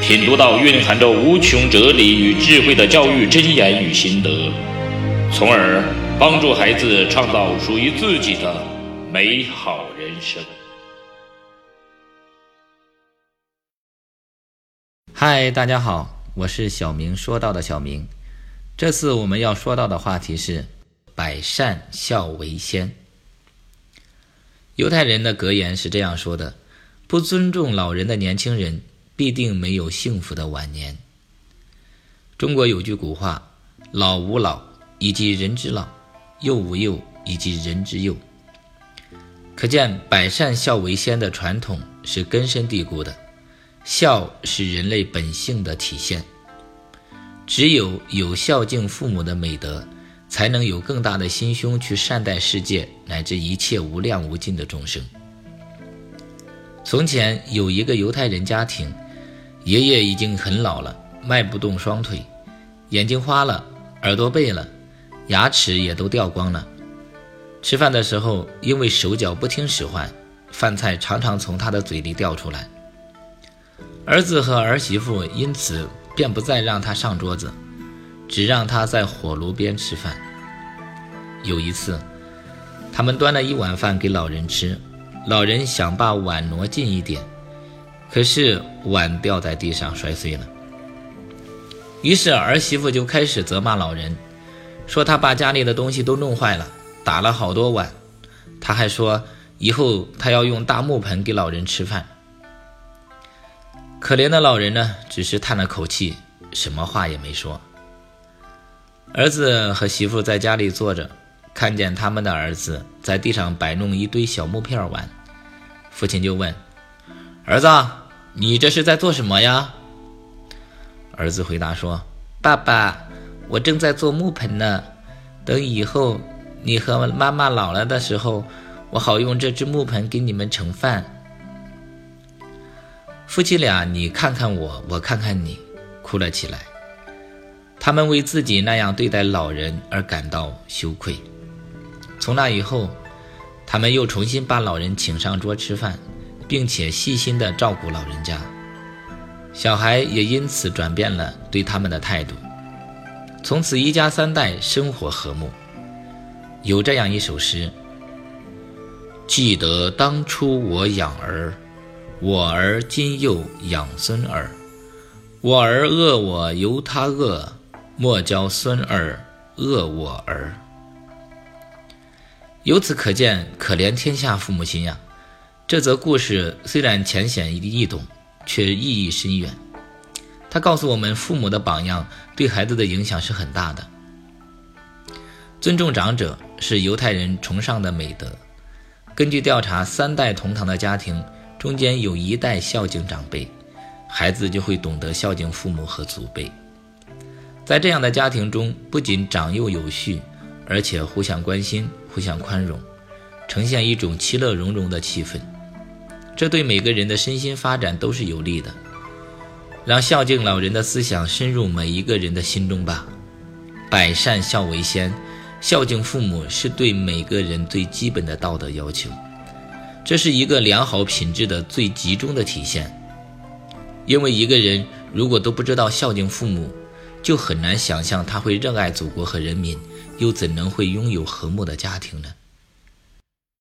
品读到蕴含着无穷哲理与智慧的教育箴言与心得，从而帮助孩子创造属于自己的美好人生。嗨，大家好，我是小明说到的小明。这次我们要说到的话题是“百善孝为先”。犹太人的格言是这样说的：“不尊重老人的年轻人，必定没有幸福的晚年。”中国有句古话：“老吾老以及人之老，幼吾幼以及人之幼。”可见“百善孝为先”的传统是根深蒂固的，孝是人类本性的体现。只有有孝敬父母的美德，才能有更大的心胸去善待世界乃至一切无量无尽的众生。从前有一个犹太人家庭，爷爷已经很老了，迈不动双腿，眼睛花了，耳朵背了，牙齿也都掉光了。吃饭的时候，因为手脚不听使唤，饭菜常常从他的嘴里掉出来。儿子和儿媳妇因此。便不再让他上桌子，只让他在火炉边吃饭。有一次，他们端了一碗饭给老人吃，老人想把碗挪近一点，可是碗掉在地上摔碎了。于是儿媳妇就开始责骂老人，说他把家里的东西都弄坏了，打了好多碗。他还说以后他要用大木盆给老人吃饭。可怜的老人呢，只是叹了口气，什么话也没说。儿子和媳妇在家里坐着，看见他们的儿子在地上摆弄一堆小木片玩，父亲就问：“儿子，你这是在做什么呀？”儿子回答说：“爸爸，我正在做木盆呢，等以后你和妈妈老了的时候，我好用这只木盆给你们盛饭。”夫妻俩，你看看我，我看看你，哭了起来。他们为自己那样对待老人而感到羞愧。从那以后，他们又重新把老人请上桌吃饭，并且细心地照顾老人家。小孩也因此转变了对他们的态度。从此，一家三代生活和睦。有这样一首诗：记得当初我养儿。我儿今又养孙儿，我儿恶我由他恶，莫教孙儿恶我儿。由此可见，可怜天下父母心呀！这则故事虽然浅显易懂，却意义深远。它告诉我们，父母的榜样对孩子的影响是很大的。尊重长者是犹太人崇尚的美德。根据调查，三代同堂的家庭。中间有一代孝敬长辈，孩子就会懂得孝敬父母和祖辈。在这样的家庭中，不仅长幼有序，而且互相关心、互相宽容，呈现一种其乐融融的气氛。这对每个人的身心发展都是有利的。让孝敬老人的思想深入每一个人的心中吧。百善孝为先，孝敬父母是对每个人最基本的道德要求。这是一个良好品质的最集中的体现，因为一个人如果都不知道孝敬父母，就很难想象他会热爱祖国和人民，又怎能会拥有和睦的家庭呢？